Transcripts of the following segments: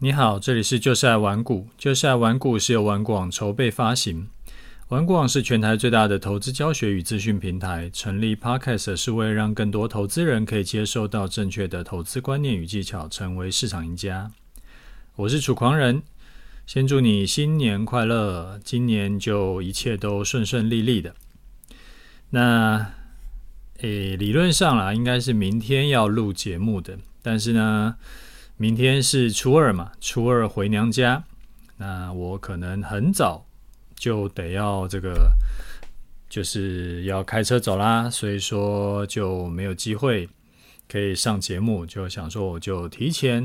你好，这里是就是爱玩股。就是爱玩股是由玩股网筹备发行。玩股网是全台最大的投资教学与资讯平台。成立 Podcast 是为了让更多投资人可以接受到正确的投资观念与技巧，成为市场赢家。我是楚狂人，先祝你新年快乐，今年就一切都顺顺利利的。那，诶，理论上啦，应该是明天要录节目的，但是呢。明天是初二嘛，初二回娘家，那我可能很早就得要这个，就是要开车走啦，所以说就没有机会可以上节目，就想说我就提前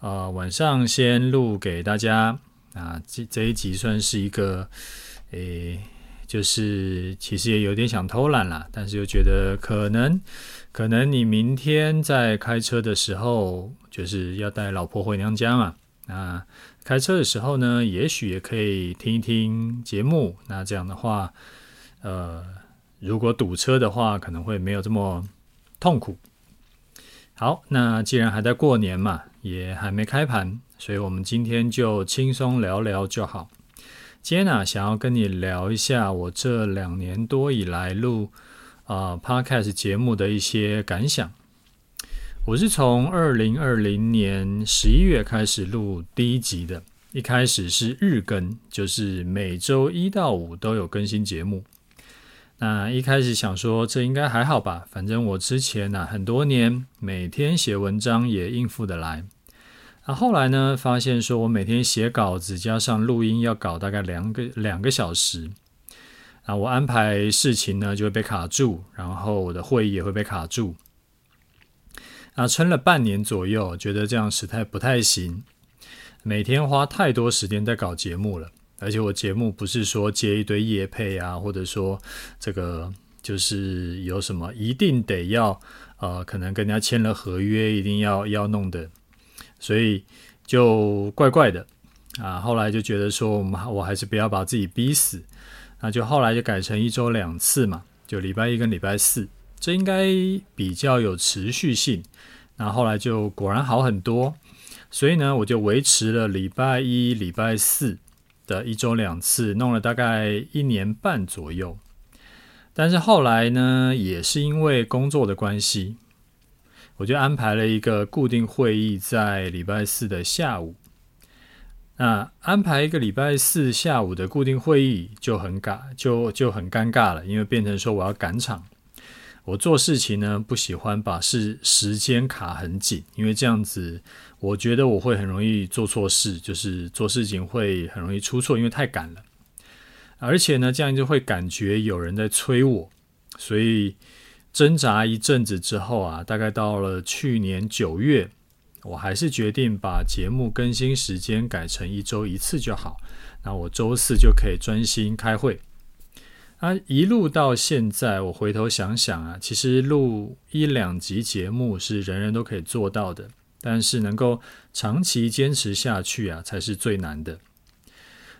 啊、呃、晚上先录给大家。啊，这这一集算是一个诶，就是其实也有点想偷懒啦，但是又觉得可能。可能你明天在开车的时候，就是要带老婆回娘家嘛。那开车的时候呢，也许也可以听一听节目。那这样的话，呃，如果堵车的话，可能会没有这么痛苦。好，那既然还在过年嘛，也还没开盘，所以我们今天就轻松聊聊就好。今天呢、啊，想要跟你聊一下我这两年多以来录。啊、Podcast 节目的一些感想。我是从二零二零年十一月开始录第一集的，一开始是日更，就是每周一到五都有更新节目。那一开始想说这应该还好吧，反正我之前呢、很多年每天写文章也应付得来。那后来呢，发现说我每天写稿子加上录音要搞大概两个两个小时。啊，我安排事情呢就会被卡住，然后我的会议也会被卡住。啊，撑了半年左右，觉得这样实在不太行。每天花太多时间在搞节目了，而且我节目不是说接一堆业配啊，或者说这个就是有什么一定得要呃，可能跟人家签了合约，一定要要弄的，所以就怪怪的。啊，后来就觉得说，我们我还是不要把自己逼死。那就后来就改成一周两次嘛，就礼拜一跟礼拜四，这应该比较有持续性。那后来就果然好很多，所以呢，我就维持了礼拜一、礼拜四的一周两次，弄了大概一年半左右。但是后来呢，也是因为工作的关系，我就安排了一个固定会议在礼拜四的下午。那安排一个礼拜四下午的固定会议就很尬，就就很尴尬了，因为变成说我要赶场。我做事情呢，不喜欢把事时间卡很紧，因为这样子我觉得我会很容易做错事，就是做事情会很容易出错，因为太赶了。而且呢，这样就会感觉有人在催我，所以挣扎一阵子之后啊，大概到了去年九月。我还是决定把节目更新时间改成一周一次就好。那我周四就可以专心开会。啊，一路到现在，我回头想想啊，其实录一两集节目是人人都可以做到的，但是能够长期坚持下去啊，才是最难的。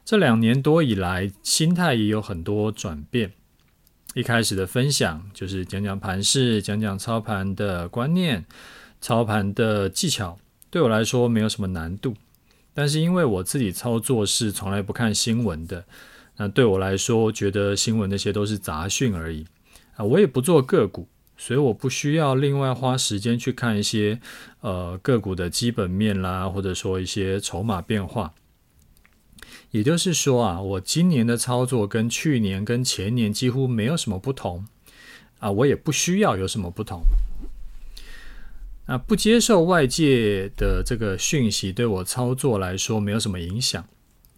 这两年多以来，心态也有很多转变。一开始的分享就是讲讲盘势，讲讲操盘的观念。操盘的技巧对我来说没有什么难度，但是因为我自己操作是从来不看新闻的，那对我来说，觉得新闻那些都是杂讯而已啊。我也不做个股，所以我不需要另外花时间去看一些呃个股的基本面啦，或者说一些筹码变化。也就是说啊，我今年的操作跟去年跟前年几乎没有什么不同啊，我也不需要有什么不同。那不接受外界的这个讯息，对我操作来说没有什么影响，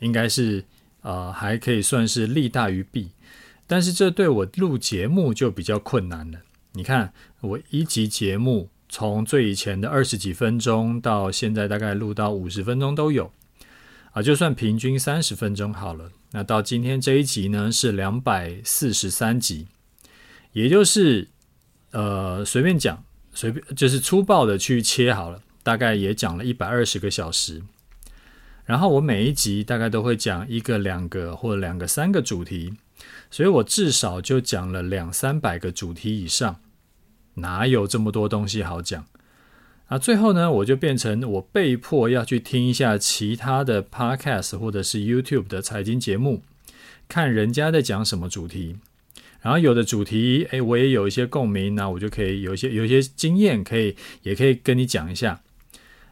应该是呃还可以算是利大于弊。但是这对我录节目就比较困难了。你看，我一集节目从最以前的二十几分钟到现在大概录到五十分钟都有啊，就算平均三十分钟好了。那到今天这一集呢是两百四十三集，也就是呃随便讲。随便就是粗暴的去切好了，大概也讲了一百二十个小时。然后我每一集大概都会讲一个、两个或两个、三个主题，所以我至少就讲了两三百个主题以上。哪有这么多东西好讲啊，最后呢，我就变成我被迫要去听一下其他的 podcast 或者是 YouTube 的财经节目，看人家在讲什么主题。然后有的主题，诶，我也有一些共鸣，那我就可以有一些有一些经验，可以也可以跟你讲一下。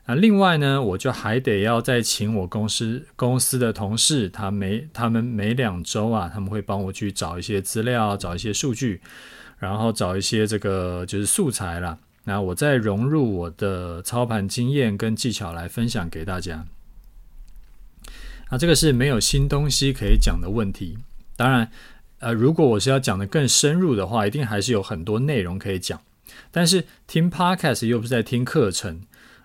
啊，另外呢，我就还得要再请我公司公司的同事，他每他们每两周啊，他们会帮我去找一些资料，找一些数据，然后找一些这个就是素材啦。那我再融入我的操盘经验跟技巧来分享给大家。啊，这个是没有新东西可以讲的问题。当然。呃，如果我是要讲得更深入的话，一定还是有很多内容可以讲。但是听 Podcast 又不是在听课程，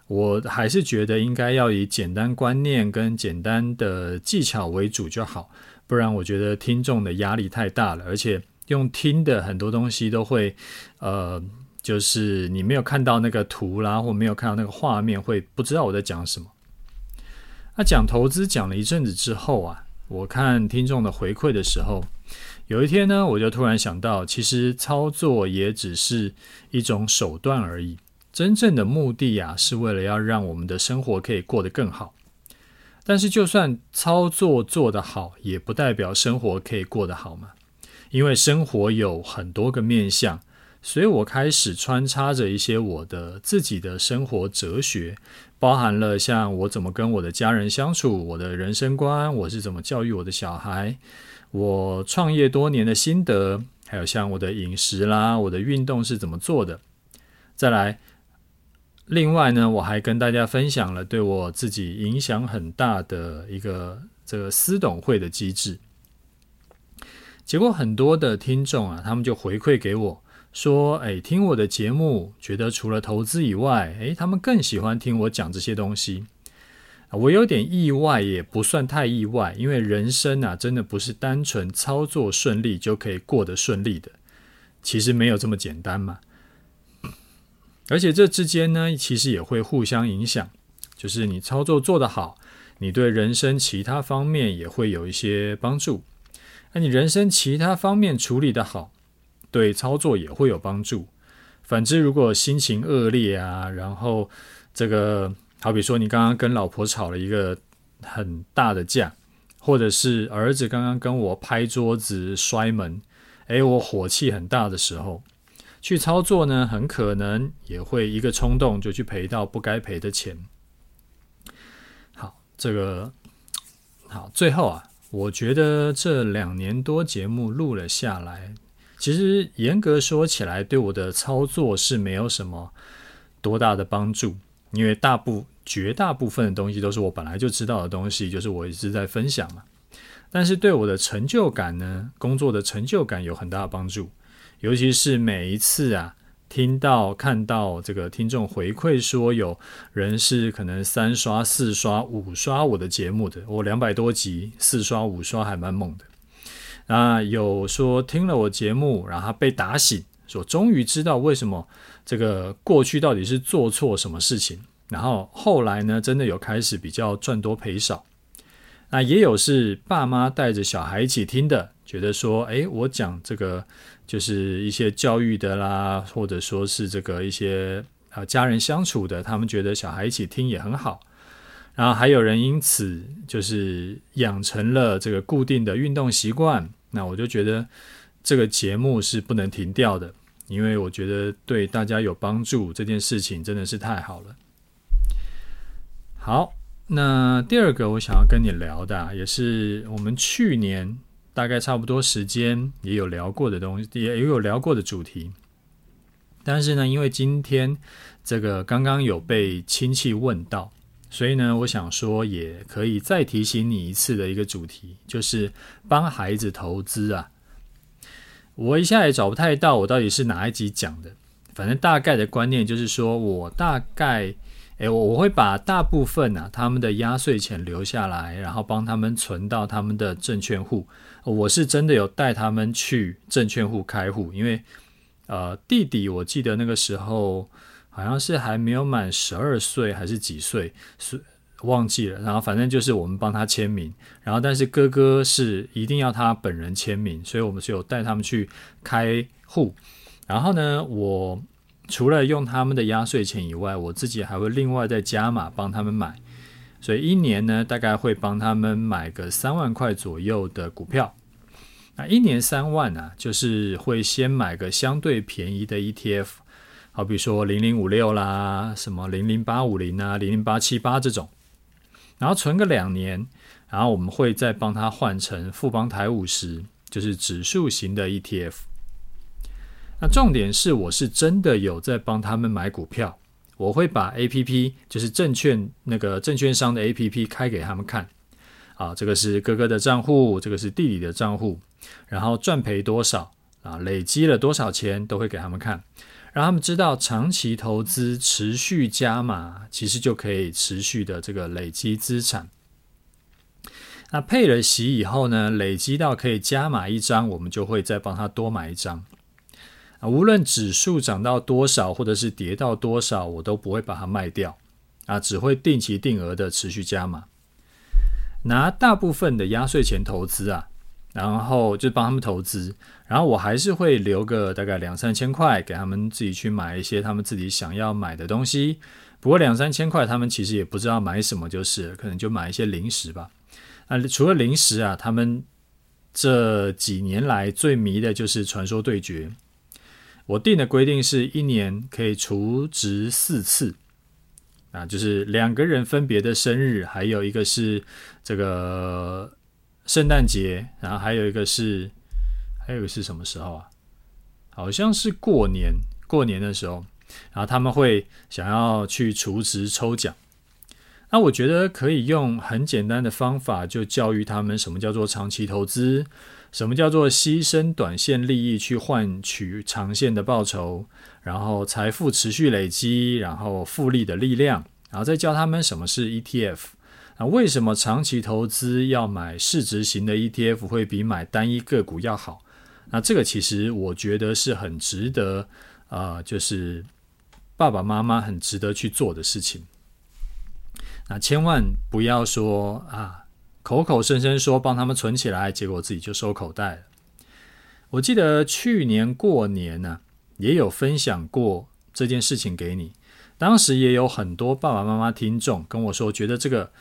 我还是觉得应该要以简单观念跟简单的技巧为主就好，不然我觉得听众的压力太大了，而且用听的很多东西都会，呃，就是你没有看到那个图啦，或没有看到那个画面，会不知道我在讲什么。那讲投资讲了一阵子之后啊，我看听众的回馈的时候。有一天呢，我就突然想到，其实操作也只是一种手段而已，真正的目的呀，是为了要让我们的生活可以过得更好。但是，就算操作做得好，也不代表生活可以过得好嘛。因为生活有很多个面向，所以我开始穿插着一些我的自己的生活哲学，包含了像我怎么跟我的家人相处，我的人生观，我是怎么教育我的小孩。我创业多年的心得，还有像我的饮食啦，我的运动是怎么做的。再来，另外呢，我还跟大家分享了对我自己影响很大的一个这个私董会的机制。结果很多的听众啊，他们就回馈给我说：“哎，听我的节目，觉得除了投资以外，哎，他们更喜欢听我讲这些东西。”我有点意外，也不算太意外，因为人生啊，真的不是单纯操作顺利就可以过得顺利的，其实没有这么简单嘛。而且这之间呢，其实也会互相影响，就是你操作做得好，你对人生其他方面也会有一些帮助；那你人生其他方面处理得好，对操作也会有帮助。反之，如果心情恶劣啊，然后这个。好比说，你刚刚跟老婆吵了一个很大的架，或者是儿子刚刚跟我拍桌子摔门，诶，我火气很大的时候，去操作呢，很可能也会一个冲动就去赔到不该赔的钱。好，这个好，最后啊，我觉得这两年多节目录了下来，其实严格说起来，对我的操作是没有什么多大的帮助，因为大部绝大部分的东西都是我本来就知道的东西，就是我一直在分享嘛。但是对我的成就感呢，工作的成就感有很大的帮助。尤其是每一次啊，听到看到这个听众回馈说有人是可能三刷、四刷、五刷我的节目的，我两百多集四刷、五刷还蛮猛的。啊，有说听了我节目，然后被打醒，说终于知道为什么这个过去到底是做错什么事情。然后后来呢，真的有开始比较赚多赔少。那也有是爸妈带着小孩一起听的，觉得说，哎，我讲这个就是一些教育的啦，或者说是这个一些啊家人相处的，他们觉得小孩一起听也很好。然后还有人因此就是养成了这个固定的运动习惯。那我就觉得这个节目是不能停掉的，因为我觉得对大家有帮助，这件事情真的是太好了。好，那第二个我想要跟你聊的，也是我们去年大概差不多时间也有聊过的东西，也有聊过的主题。但是呢，因为今天这个刚刚有被亲戚问到，所以呢，我想说也可以再提醒你一次的一个主题，就是帮孩子投资啊。我一下也找不太到我到底是哪一集讲的，反正大概的观念就是说我大概。诶，我我会把大部分啊他们的压岁钱留下来，然后帮他们存到他们的证券户。我是真的有带他们去证券户开户，因为呃弟弟我记得那个时候好像是还没有满十二岁还是几岁，是忘记了。然后反正就是我们帮他签名，然后但是哥哥是一定要他本人签名，所以我们是有带他们去开户。然后呢，我。除了用他们的压岁钱以外，我自己还会另外再加码帮他们买，所以一年呢，大概会帮他们买个三万块左右的股票。那一年三万啊，就是会先买个相对便宜的 ETF，好比说零零五六啦，什么零零八五零啊，零零八七八这种，然后存个两年，然后我们会再帮他换成富邦台五十，就是指数型的 ETF。那重点是，我是真的有在帮他们买股票，我会把 APP，就是证券那个证券商的 APP 开给他们看，啊，这个是哥哥的账户，这个是弟弟的账户，然后赚赔多少啊，累积了多少钱都会给他们看，让他们知道长期投资持续加码，其实就可以持续的这个累积资产。那配了息以后呢，累积到可以加码一张，我们就会再帮他多买一张。啊，无论指数涨到多少，或者是跌到多少，我都不会把它卖掉，啊，只会定期定额的持续加码，拿大部分的压岁钱投资啊，然后就帮他们投资，然后我还是会留个大概两三千块给他们自己去买一些他们自己想要买的东西。不过两三千块，他们其实也不知道买什么，就是可能就买一些零食吧。啊，除了零食啊，他们这几年来最迷的就是传说对决。我定的规定是一年可以储值四次，啊，就是两个人分别的生日，还有一个是这个圣诞节，然后还有一个是，还有一个是什么时候啊？好像是过年，过年的时候，然后他们会想要去储值抽奖。那我觉得可以用很简单的方法，就教育他们什么叫做长期投资。什么叫做牺牲短线利益去换取长线的报酬，然后财富持续累积，然后复利的力量，然后再教他们什么是 ETF。那为什么长期投资要买市值型的 ETF 会比买单一个股要好？那这个其实我觉得是很值得，呃，就是爸爸妈妈很值得去做的事情。那千万不要说啊。口口声声说帮他们存起来，结果自己就收口袋了。我记得去年过年呢、也有分享过这件事情给你。当时也有很多爸爸妈妈听众跟我说，觉得这个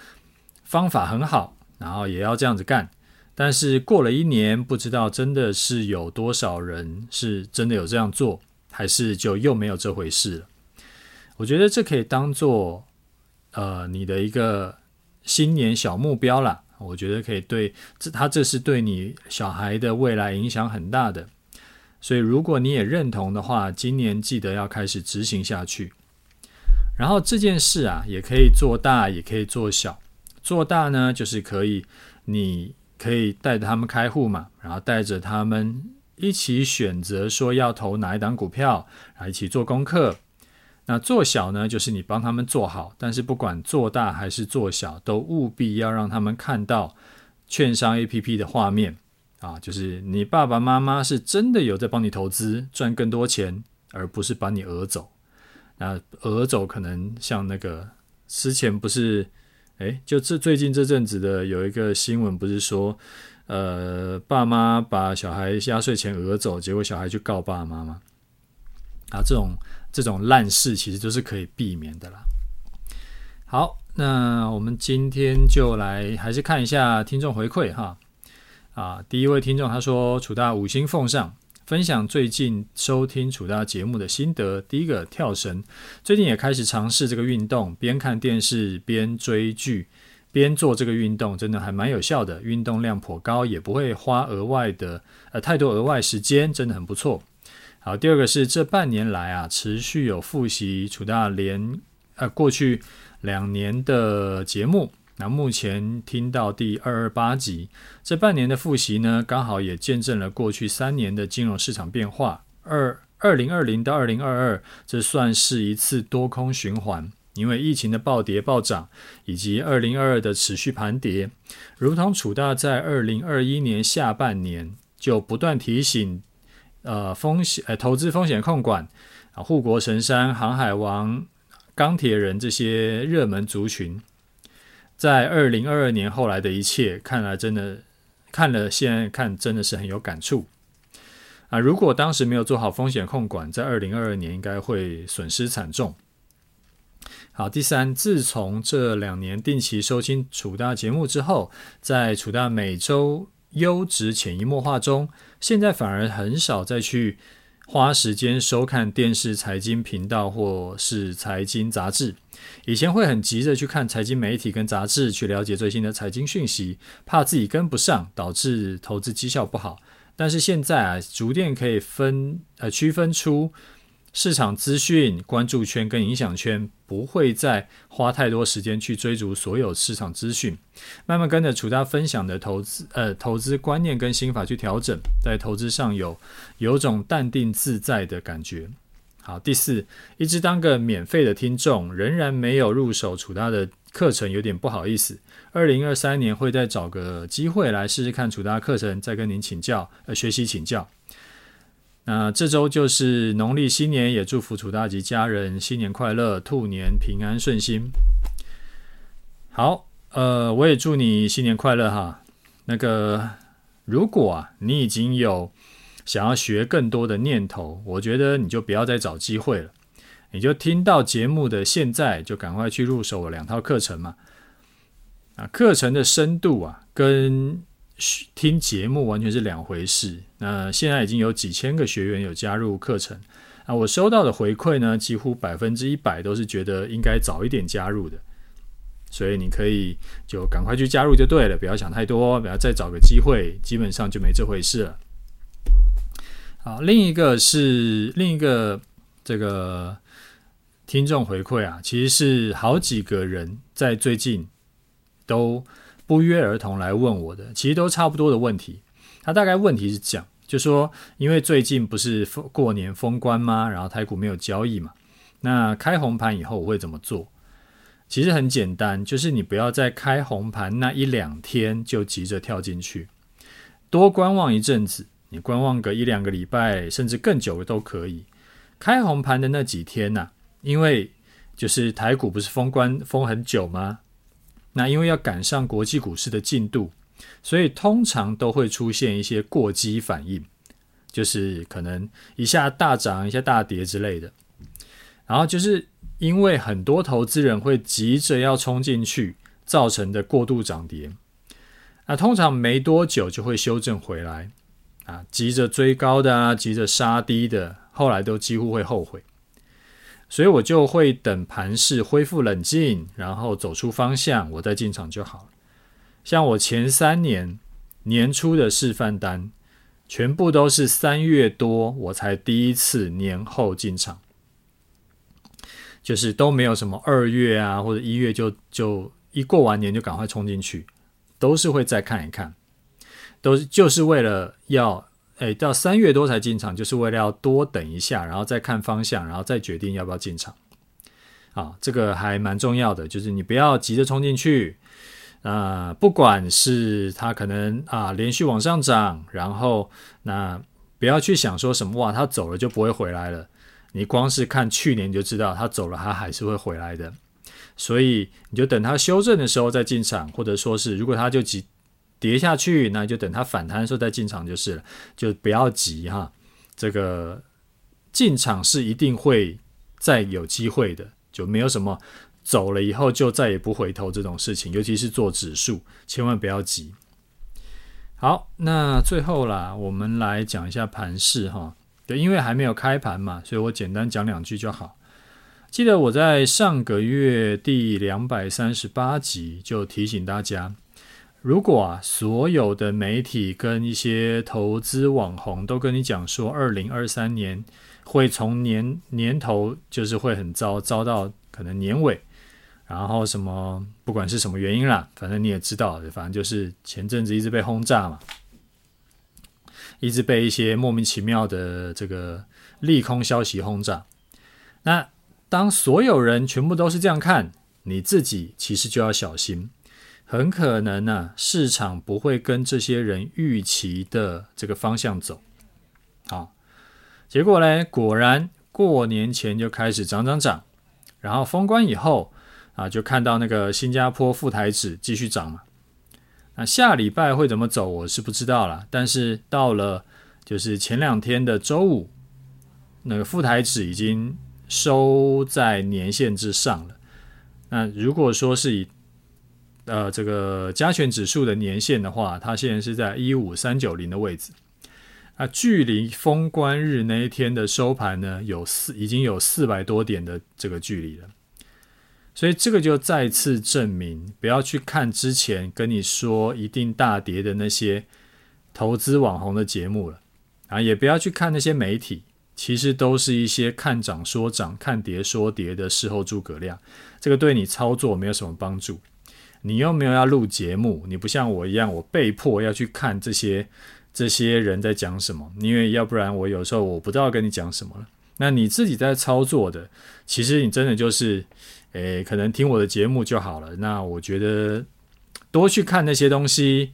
方法很好，然后也要这样子干。但是过了一年，不知道真的是有多少人是真的有这样做，还是就又没有这回事了。我觉得这可以当做呃你的一个新年小目标啦。我觉得可以对这，他这是对你小孩的未来影响很大的，所以如果你也认同的话，今年记得要开始执行下去。然后这件事啊，也可以做大，也可以做小。做大呢，就是可以，你可以带着他们开户嘛，然后带着他们一起选择说要投哪一档股票，然后一起做功课。那做小呢，就是你帮他们做好，但是不管做大还是做小，都务必要让他们看到券商 APP 的画面啊，就是你爸爸妈妈是真的有在帮你投资，赚更多钱，而不是把你讹走。那讹走可能像那个之前不是，诶，就这最近这阵子的有一个新闻，不是说，呃，爸妈把小孩压岁钱讹走，结果小孩去告爸妈吗？啊，这种。这种烂事其实都是可以避免的啦。好，那我们今天就来还是看一下听众回馈哈。啊，第一位听众他说：“楚大五星奉上，分享最近收听楚大节目的心得。第一个跳绳，最近也开始尝试这个运动，边看电视边追剧边做这个运动，真的还蛮有效的，运动量颇高，也不会花额外的呃太多额外时间，真的很不错。”好，第二个是这半年来啊，持续有复习楚大连呃过去两年的节目，那目前听到第二二八集，这半年的复习呢，刚好也见证了过去三年的金融市场变化。二二零二零到二零二二，这算是一次多空循环，因为疫情的暴跌暴涨，以及二零二二的持续盘跌，如同楚大在二零二一年下半年就不断提醒。呃，风险呃，投资风险控管啊，护国神山、航海王、钢铁人这些热门族群，在二零二二年后来的一切，看来真的看了，现在看真的是很有感触啊，如果当时没有做好风险控管，在二零二二年应该会损失惨重。好，第三，自从这两年定期收听楚大节目之后，在楚大每周优质潜移默化中，现在反而很少再去花时间收看电视财经频道或是财经杂志。以前会很急着去看财经媒体跟杂志，去了解最新的财经讯息，怕自己跟不上，导致投资绩效不好。但是现在啊，逐渐可以分呃区分出市场资讯关注圈跟影响圈，不会再花太多时间去追逐所有市场资讯，慢慢跟着楚大分享的投资呃投资观念跟心法去调整，在投资上有有种淡定自在的感觉。好，第四，一直当个免费的听众，仍然没有入手楚大的课程，有点不好意思。二零二三年会再找个机会来试试看楚大课程，再跟您请教，呃，学习请教。那这周就是农历新年，也祝福楚大吉家人新年快乐，兔年平安顺心。好，呃，我也祝你新年快乐哈。那个，如果啊，你已经有想要学更多的念头，我觉得你就不要再找机会了，你就听到节目的现在，就赶快去入手我两套课程嘛。啊，课程的深度啊，跟听节目完全是两回事。那现在已经有几千个学员有加入课程啊，我收到的回馈呢，几乎百分之一百都是觉得应该早一点加入的。所以你可以就赶快去加入就对了，不要想太多，不要再找个机会，基本上就没这回事了。好，另一个是另一个这个听众回馈啊，其实是好几个人在最近都不约而同来问我的，其实都差不多的问题。他大概问题是这样，就说因为最近不是过年封关吗？然后台股没有交易嘛，那开红盘以后我会怎么做？其实很简单，就是你不要在开红盘那一两天就急着跳进去，多观望一阵子。你观望个一两个礼拜，甚至更久都可以。开红盘的那几天呐、因为就是台股不是封关封很久吗？那因为要赶上国际股市的进度，所以通常都会出现一些过激反应，就是可能一下大涨，一下大跌之类的。然后就是因为很多投资人会急着要冲进去，造成的过度涨跌，那通常没多久就会修正回来。啊，急着追高的啊，急着杀低的，后来都几乎会后悔，所以我就会等盘势恢复冷静，然后走出方向，我再进场就好。像我前三年年初的示范单，全部都是三月多我才第一次年后进场，就是都没有什么二月啊或者一月就就一过完年就赶快冲进去，都是会再看一看。都就是为了要，哎，到三月多才进场，就是为了要多等一下，然后再看方向，然后再决定要不要进场。啊，这个还蛮重要的，就是你不要急着冲进去。啊、不管是它可能啊连续往上涨，然后那不要去想说什么哇，它走了就不会回来了。你光是看去年就知道，它走了，它还是会回来的。所以你就等它修正的时候再进场，或者说是如果它就急。跌下去，那就等它反弹的时候再进场就是了，就不要急哈。这个进场是一定会再有机会的，就没有什么走了以后就再也不回头这种事情，尤其是做指数，千万不要急。好，那最后啦，我们来讲一下盘势哈。对，因为还没有开盘嘛，所以我简单讲两句就好。记得我在上个月第两百三十八集就提醒大家。如果啊，所有的媒体跟一些投资网红都跟你讲说，二零二三年会从年年头就是会很糟，糟到可能年尾，然后什么不管是什么原因啦，反正你也知道，反正就是前阵子一直被轰炸嘛，一直被一些莫名其妙的这个利空消息轰炸。那当所有人全部都是这样看，你自己其实就要小心。很可能呢、市场不会跟这些人预期的这个方向走。好，结果呢，果然过年前就开始涨涨涨，然后封关以后啊，就看到那个新加坡富台指继续涨嘛。那下礼拜会怎么走，我是不知道了。但是到了就是前两天的周五，那个富台指已经收在年线之上了。那如果说是以呃这个加权指数的年线的话，它现在是在一五三九零的位置。啊，距离封关日那一天的收盘呢，有四已经有四百多点的这个距离了。所以这个就再次证明，不要去看之前跟你说一定大跌的那些投资网红的节目了啊，也不要去看那些媒体，其实都是一些看涨说涨、看跌说跌的事后诸葛亮，这个对你操作没有什么帮助。你又没有要录节目，你不像我一样，我被迫要去看这些这些人在讲什么，因为要不然我有时候我不知道跟你讲什么了。那你自己在操作的，其实你真的就是。诶，可能听我的节目就好了。那我觉得多去看那些东西，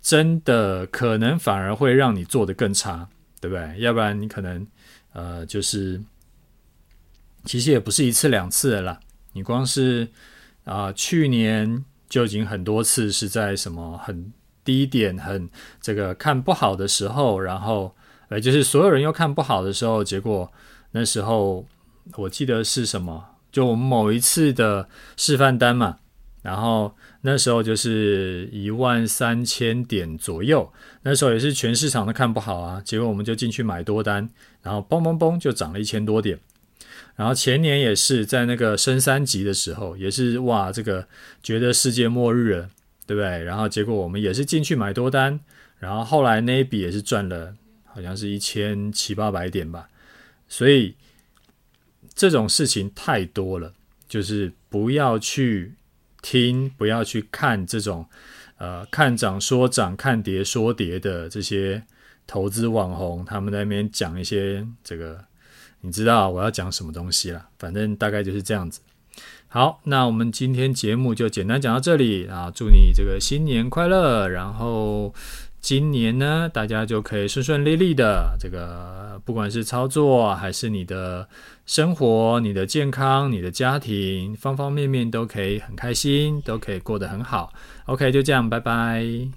真的可能反而会让你做得更差，对不对？要不然你可能呃，就是其实也不是一次两次了啦。你光是啊、去年就已经很多次是在什么很低点、很这个看不好的时候，然后呃，就是所有人又看不好的时候，结果那时候我记得是什么？就我们某一次的示范单嘛，然后那时候就是一万三千点左右，那时候也是全市场都看不好啊，结果我们就进去买多单，然后嘣嘣嘣就涨了一千多点。然后前年也是在那个升三级的时候，也是哇，这个觉得世界末日了，对不对？然后结果我们也是进去买多单，然后后来那一笔也是赚了，好像是一千七八百点吧，所以。这种事情太多了，就是不要去听，不要去看这种，呃，看涨说涨，看跌说跌的这些投资网红，他们在那边讲一些这个，你知道我要讲什么东西了，反正大概就是这样子。好，那我们今天节目就简单讲到这里啊，祝你这个新年快乐，然后。今年呢，大家就可以顺顺利利的，这个不管是操作还是你的生活、你的健康、你的家庭，方方面面都可以很开心，都可以过得很好。OK，就这样，拜拜。